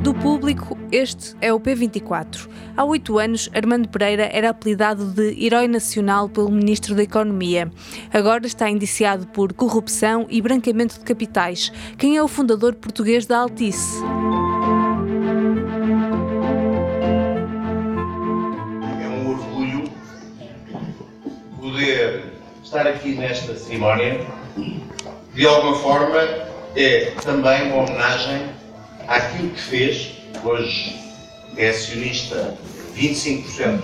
Do público, este é o P24. Há oito anos, Armando Pereira era apelidado de Herói Nacional pelo Ministro da Economia. Agora está indiciado por corrupção e branqueamento de capitais. Quem é o fundador português da Altice? É um orgulho poder estar aqui nesta cerimónia. De alguma forma, é também uma homenagem àquilo que fez, hoje é acionista 25%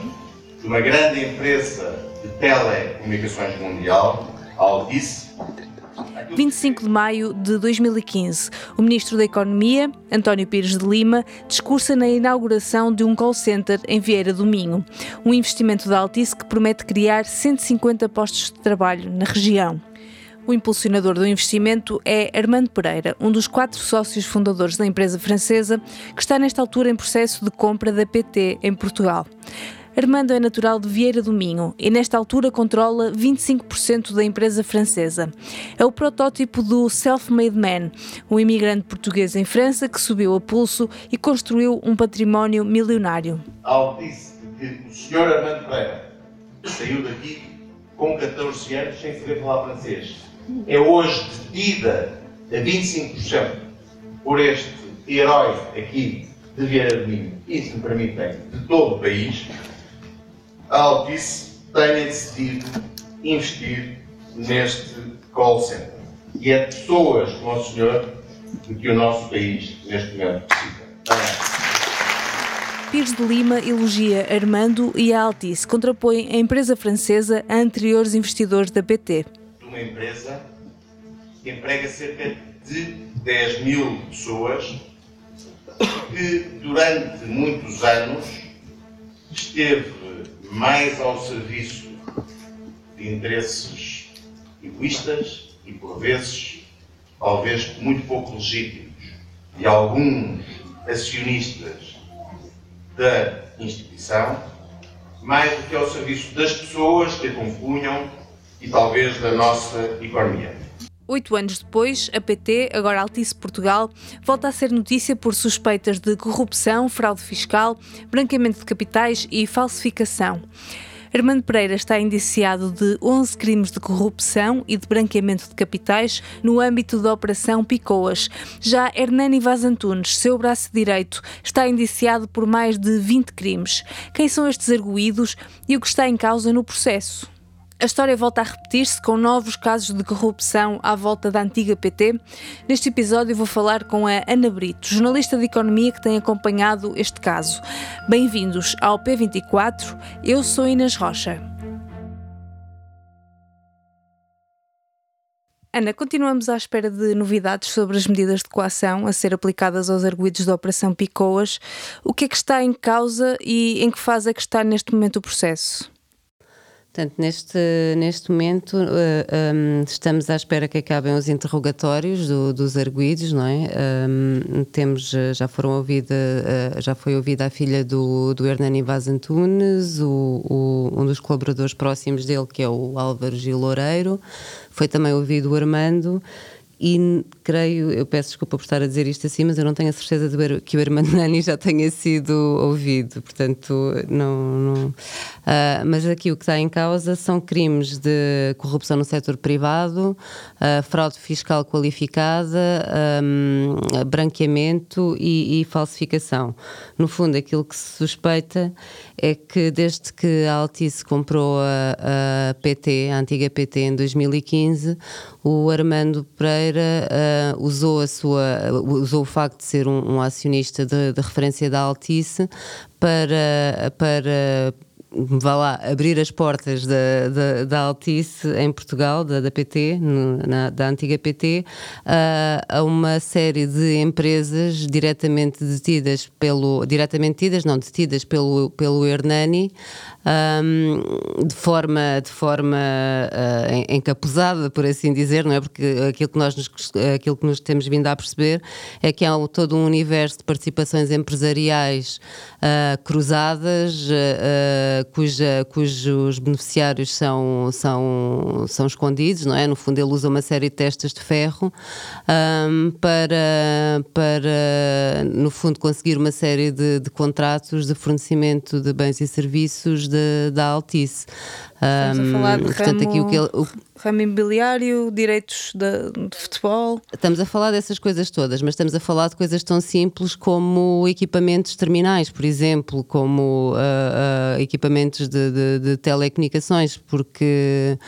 de uma grande empresa de telecomunicações mundial, Altice. 25 de maio de 2015, o Ministro da Economia, António Pires de Lima, discursa na inauguração de um call center em Vieira do Minho, um investimento da Altice que promete criar 150 postos de trabalho na região. O impulsionador do investimento é Armando Pereira, um dos quatro sócios fundadores da empresa francesa, que está nesta altura em processo de compra da PT em Portugal. Armando é natural de Vieira do Minho e nesta altura controla 25% da empresa francesa. É o protótipo do self-made man, um imigrante português em França que subiu a pulso e construiu um património milionário. Algo disse que o senhor Armando Pereira saiu daqui com 14 anos sem saber falar francês é hoje detida a 25% por este herói aqui de Vieira de Minho e, se me permitem, de todo o país, a Altice tenha decidido investir neste call center. E é pessoas como o senhor de que o nosso país, neste momento, precisa. Pires de Lima elogia Armando e a Altice contrapõe a empresa francesa a anteriores investidores da PT uma empresa que emprega cerca de 10 mil pessoas que durante muitos anos esteve mais ao serviço de interesses egoístas e, por vezes, talvez muito pouco legítimos, de alguns acionistas da instituição, mais do que ao serviço das pessoas que a compunham e talvez da nossa economia. Oito anos depois, a PT, agora Altice Portugal, volta a ser notícia por suspeitas de corrupção, fraude fiscal, branqueamento de capitais e falsificação. Armando Pereira está indiciado de 11 crimes de corrupção e de branqueamento de capitais no âmbito da Operação Picoas. Já Hernani Vaz Antunes, seu braço direito, está indiciado por mais de 20 crimes. Quem são estes arguídos e o que está em causa no processo? A história volta a repetir-se com novos casos de corrupção à volta da antiga PT. Neste episódio vou falar com a Ana Brito, jornalista de economia que tem acompanhado este caso. Bem-vindos ao P24. Eu sou Inês Rocha. Ana, continuamos à espera de novidades sobre as medidas de coação a ser aplicadas aos arguídos da Operação Picoas. O que é que está em causa e em que fase é que está neste momento o processo? Portanto, neste, neste momento uh, eh, um, estamos à espera que acabem os interrogatórios do, dos arguídos, não é? Um, temos, eh, já foram ouvida, uh, já foi ouvida a filha do, do Hernani Vaz Antunes, o, o, um dos colaboradores próximos dele, que é o Álvaro Gil Loureiro, foi também ouvido o Armando, e creio, eu peço desculpa por estar a dizer isto assim, mas eu não tenho a certeza de que o Armando Nani já tenha sido ouvido, portanto, não. não uh, mas aqui o que está em causa são crimes de corrupção no setor privado, uh, fraude fiscal qualificada, um, branqueamento e, e, falsificação. No fundo, aquilo que se suspeita é que desde que a Altice comprou a, a PT, a antiga PT, em 2015, o Armando Pereira uh, usou, a sua, usou o facto de ser um, um acionista de, de, referência da Altice para, para vá lá, abrir as portas da, da, da Altice em Portugal, da, da PT, na, da antiga PT, uh, a uma série de empresas diretamente detidas pelo, diretamente detidas, não detidas pelo, pelo Hernani, um, de forma, de forma uh, encapuzada, por assim dizer, não é? Porque aquilo que nós nos, aquilo que nos temos vindo a perceber é que há todo um universo de participações empresariais uh, cruzadas, uh, cuja, cujos beneficiários são, são, são escondidos, não é? No fundo, ele usa uma série de testas de ferro um, para, para, no fundo, conseguir uma série de, de contratos de fornecimento de bens e serviços da Altice. Estamos um, a falar de portanto, ramo, aqui o que ele, o, ramo imobiliário, direitos de, de, futebol. Estamos a falar dessas coisas todas, mas estamos a falar de coisas tão simples como equipamentos terminais, por exemplo, como uh, uh, equipamentos de, de, de, telecomunicações, porque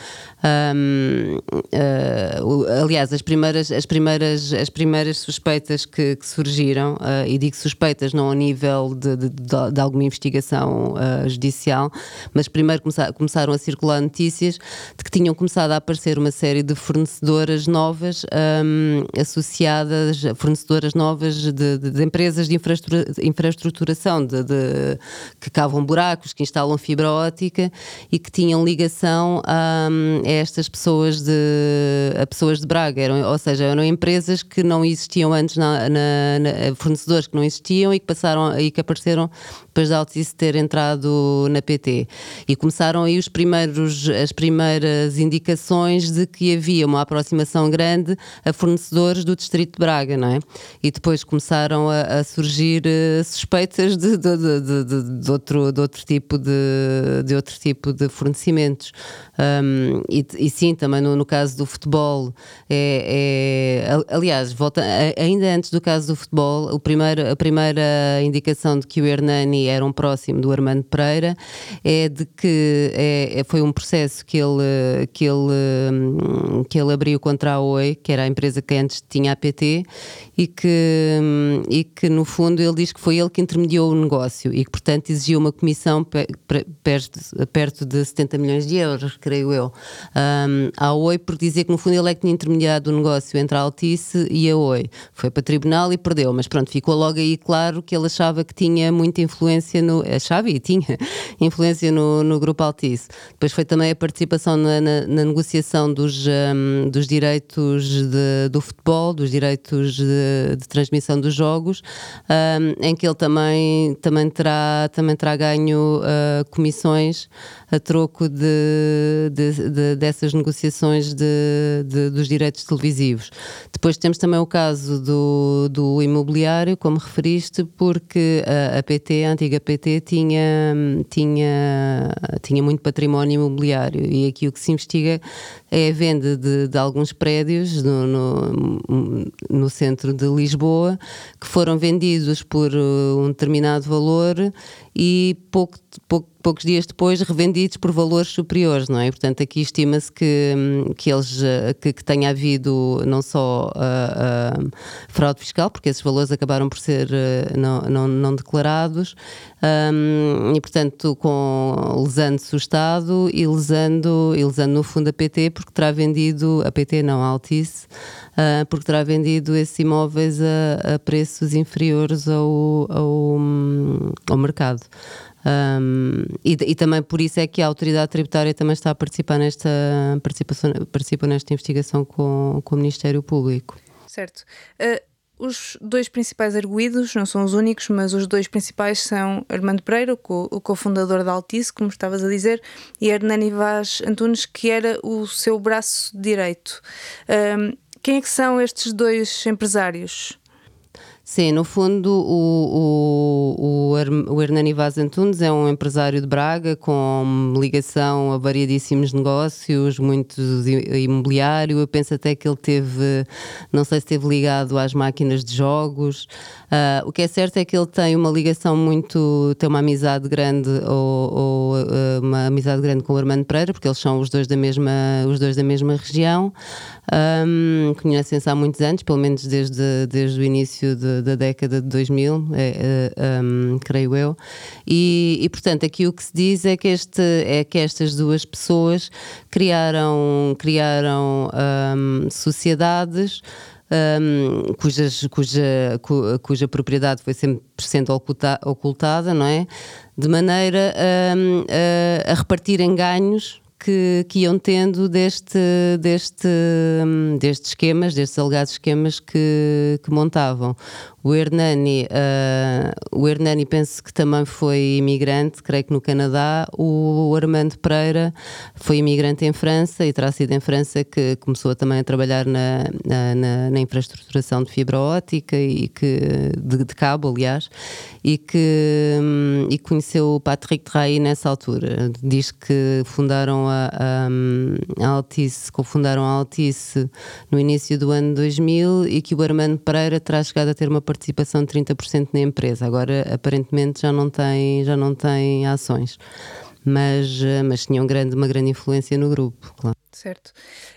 um, uh, aliás as primeiras, as primeiras, as primeiras suspeitas que, que surgiram, e digo suspeitas não ao nível de, alguma investigação judicial, mas primeiro começar, começaram a circular notícias de que tinham começado a aparecer uma série de fornecedoras novas um, associadas, fornecedoras novas de, de, de empresas de infraestrutura, infraestruturação, de, de, que cavam buracos, que instalam fibra ótica e que tinham ligação a, a estas pessoas de, a pessoas de Braga, eram, ou seja, eram empresas que não existiam antes, na, na, na, fornecedores que não existiam e que passaram e que apareceram depois da Altice ter entrado na PT. E começaram aí os primeiros, as primeiras indicações de que havia uma aproximação grande a fornecedores do Distrito de Braga, não é? E depois começaram a, a surgir uh, suspeitas de, de, de, de, outro, de outro tipo de, de outro tipo de fornecimentos. Um, e, e, sim, também no, no, caso do futebol, é, é, aliás, volta, ainda antes do caso do futebol, o primeiro, a primeira indicação de que o Hernani era um próximo do Armando Pereira é de que é, é, foi um processo que ele, que, ele, que ele abriu contra a OI, que era a empresa que antes tinha a PT, e que, e que no fundo ele diz que foi ele que intermediou o negócio e que portanto exigiu uma comissão perto, perto de 70 milhões de euros, creio eu, um, à OI por dizer que no fundo ele é que tinha intermediado o negócio entre a Altice e a OI. Foi para tribunal e perdeu, mas pronto, ficou logo aí claro que ele achava que tinha muita influência no. achava e tinha influência no, no grupo Altice. Depois foi também a participação na, na, na negociação dos, um, dos direitos de, do futebol, dos direitos de, de transmissão dos jogos, um, em que ele também, também, terá, também terá ganho uh, comissões a troco de, de, de dessas negociações dos direitos televisivos. Depois temos também o caso do, do imobiliário, como referiste, porque a, a PT, a antiga PT, tinha, tinha, tinha muito património imobiliário e aqui o que se investiga é a venda de, de alguns prédios no, no, no, centro de Lisboa que foram vendidos por uh, um determinado valor e pouco, pouco, poucos dias depois revendidos por valores superiores, não é? Portanto, aqui estima-se que, que, eles, uh, que, que tenha havido não só uh, uh, fraude fiscal, porque esses valores acabaram por ser uh, não, não, não declarados, um, e portanto com lesando-se o Estado e lesando, e lesando no fundo a PT, porque terá vendido, a PT não, a Altice, uh, porque terá vendido esses imóveis a, a preços inferiores ao, ao, ao mercado. Um, e, e, também por isso é que a autoridade tributária também está a participar nesta participação, participa nesta investigação com, com o Ministério Público. Certo. Uh, os dois principais arguídos, não são os únicos, mas os dois principais são Armando Pereira, o cofundador da Altice, como estavas a dizer, e Hernani Vaz Antunes, que era o seu braço direito. Um, quem é que são estes dois empresários? Sim, no fundo, o, o, o, Hernani Vaz Antunes é um empresário de Braga com ligação a variadíssimos negócios, muitos imobiliário. Eu penso até que ele teve, não sei se esteve ligado às máquinas de jogos. Uh, o que é certo é que ele tem uma ligação muito, tem uma amizade grande ou, ou uh, uma amizade grande com o Armando Pereira, porque eles são os dois da mesma, os dois da mesma região. Um, Conhecem-se há muitos anos, pelo menos desde, desde o início de, da década de 2000, é, é, um, creio eu. E, e, portanto, aqui o que se diz é que, este, é que estas duas pessoas criaram, criaram um, sociedades um, cujas, cuja, cu, cuja propriedade foi sempre sendo oculta, ocultada, não é? De maneira um, a, a repartirem ganhos que, que iam tendo deste, deste, destes esquemas, destes alegados esquemas que, que montavam. O Hernani, uh, o Hernani penso que também foi imigrante, creio que no Canadá. O Armando Pereira foi imigrante em França e terá sido em França que começou também a trabalhar na, na, na infraestruturação de fibra óptica e que, de, de cabo, aliás, e que um, e conheceu o Patrick Drahi nessa altura. Diz que fundaram a, a, a Altice, cofundaram a Altice no início do ano 2000 e que o Armando Pereira terá chegado a ter uma participação de 30% na empresa. Agora, aparentemente, já não tem, já não tem ações. Mas, eh, mas tinha um grande, uma grande influência no grupo, claro. Certo.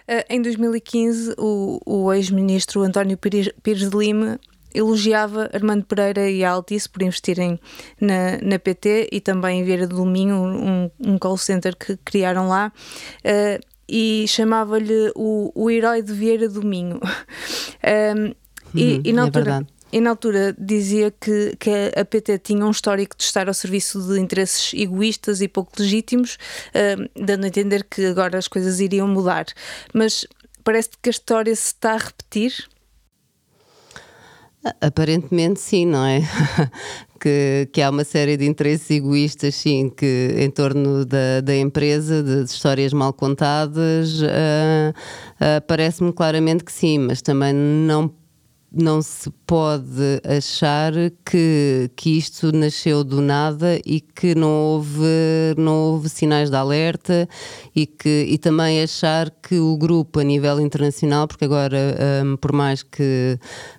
Uh, em 2015, o, o ex-ministro António Pires, Pires de Lima elogiava Armando Pereira e a Altice por investirem na, na PT e também em Vieira do Minho, um, um call center que criaram lá. Uh, e chamava-lhe o, o herói de Vieira do Minho. um, e, uhum, e, na é altura, é e na altura dizia que, que a PT tinha um histórico de estar ao serviço de interesses egoístas e pouco legítimos, uh, dando a entender que agora as coisas iriam mudar. Mas parece que a história se está a repetir. Aparentemente sim, não é? que, que há uma série de interesses egoístas, sim, que em torno da, da empresa, de, de histórias mal contadas, uh, uh, parece-me claramente que sim, mas também não não se pode achar que, que isto nasceu do nada e que não houve, não houve sinais de alerta e, que, e também achar que o grupo a nível internacional, porque agora, um, por mais que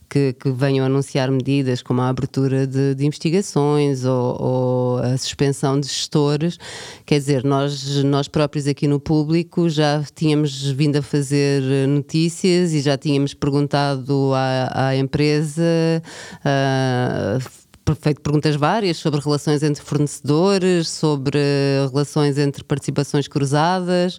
que, que venham anunciar medidas como a abertura de, de investigações ou, ou, a suspensão de gestores. Quer dizer, nós, nós próprios aqui no público já tínhamos vindo a fazer notícias e já tínhamos perguntado à, à empresa. Uh, feito perguntas várias sobre relações entre fornecedores, sobre relações entre participações cruzadas.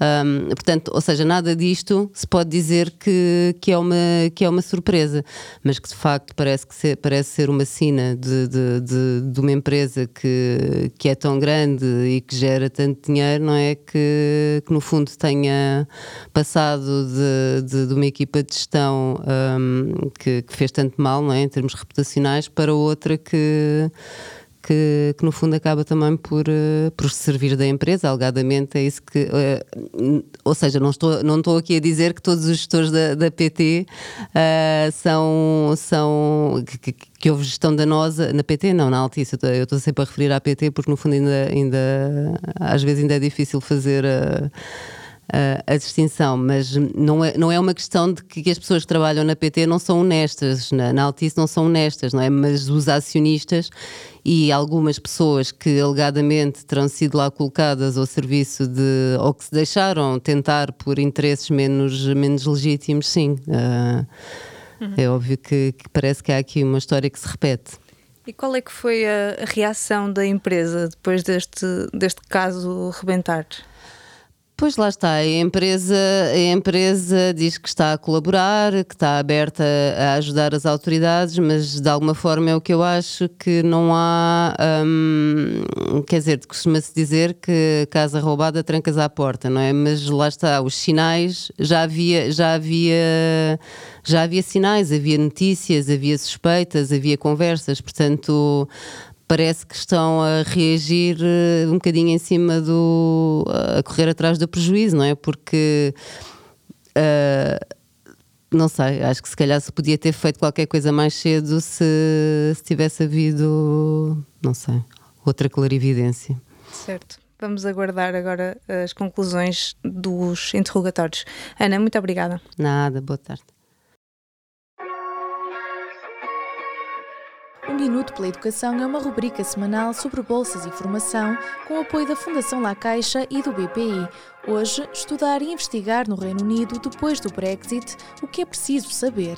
Um, portanto, ou seja, nada disto se pode dizer que, que, é, uma, que é uma surpresa, mas que de facto parece, que ser, parece ser uma sina de, de, de, de, uma empresa que, que é tão grande e que gera tanto dinheiro, não é? Que, que no fundo tenha passado de, de, de uma equipa de gestão um, que, que fez tanto mal, não é? Em termos reputacionais, para outra que, que, que, no fundo acaba também por, uh, por servir da empresa, alegadamente é isso que. Uh, ou seja, não estou, não estou aqui a dizer que todos os gestores da, da PT uh, eh, são. são que, que houve gestão danosa na PT, não, na Altice. Eu estou sempre a referir à PT porque no fundo ainda, ainda às vezes ainda é difícil fazer a uh, a distinção, mas não é, não é uma questão de que as pessoas que trabalham na PT não são honestas, na, na Altice não são honestas, não é? Mas os acionistas e algumas pessoas que alegadamente terão sido lá colocadas ao serviço de ou que se deixaram tentar por interesses menos, menos legítimos, sim. Uh, uhum. É óbvio que, que, parece que há aqui uma história que se repete. E qual é que foi a, a reação da empresa depois deste, deste caso rebentar? Pois lá está, a empresa, a empresa diz que está a colaborar, que está aberta a ajudar as autoridades, mas de alguma forma é o que eu acho que não há. Hum, quer dizer, costuma-se dizer que casa roubada trancas à porta, não é? Mas lá está, os sinais já havia, já havia, já havia sinais, havia notícias, havia suspeitas, havia conversas, portanto parece que estão a reagir eh, um bocadinho em cima do. a correr atrás do prejuízo, não é? Porque. Uh, não sei, acho que se calhar se podia ter feito qualquer coisa mais cedo se, se tivesse havido, não sei, outra clarividência. Certo. Vamos aguardar agora as conclusões dos interrogatórios. Ana, muito obrigada. Nada, boa tarde. Um Minuto pela Educação é uma rubrica semanal sobre bolsas e formação com o apoio da Fundação La Caixa e do BPI. Hoje, estudar e investigar no Reino Unido depois do Brexit, o que é preciso saber.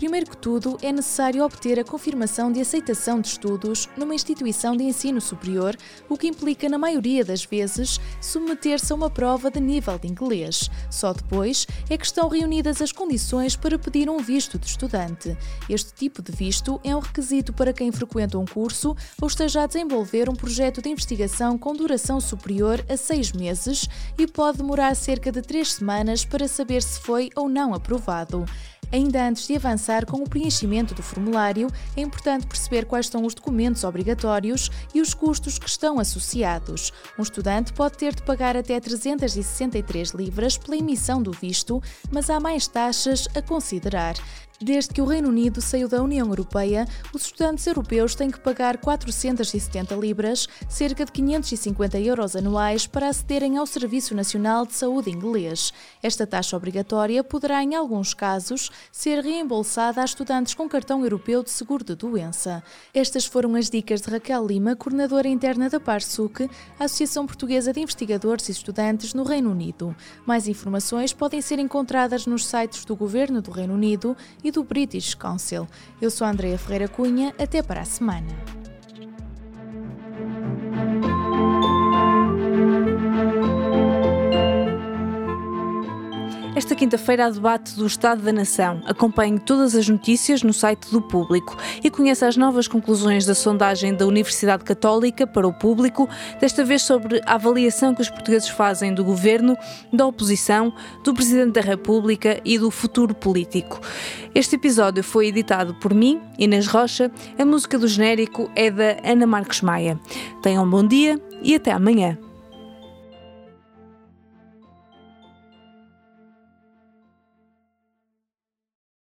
Primeiro que tudo, é necessário obter a confirmação de aceitação de estudos numa instituição de ensino superior, o que implica, na maioria das vezes, submeter-se a uma prova de nível de inglês. Só depois é que estão reunidas as condições para pedir um visto de estudante. Este tipo de visto é um requisito para quem frequenta um curso ou esteja a desenvolver um projeto de investigação com duração superior a seis meses e pode demorar cerca de três semanas para saber se foi ou não aprovado. Ainda antes de avançar com o preenchimento do formulário, é importante perceber quais são os documentos obrigatórios e os custos que estão associados. Um estudante pode ter de pagar até 363 libras pela emissão do visto, mas há mais taxas a considerar. Desde que o Reino Unido saiu da União Europeia, os estudantes europeus têm que pagar 470 libras, cerca de 550 euros anuais, para acederem ao Serviço Nacional de Saúde inglês. Esta taxa obrigatória poderá, em alguns casos, ser reembolsada a estudantes com cartão europeu de seguro de doença. Estas foram as dicas de Raquel Lima, coordenadora interna da PARSUC, Associação Portuguesa de Investigadores e Estudantes no Reino Unido. Mais informações podem ser encontradas nos sites do Governo do Reino Unido e do British Council. Eu sou Andrea Ferreira Cunha, até para a semana. Esta quinta-feira há debate do Estado da Nação. Acompanhe todas as notícias no site do Público e conheça as novas conclusões da sondagem da Universidade Católica para o público, desta vez sobre a avaliação que os portugueses fazem do governo, da oposição, do Presidente da República e do futuro político. Este episódio foi editado por mim, Inês Rocha. A música do genérico é da Ana Marques Maia. Tenham um bom dia e até amanhã.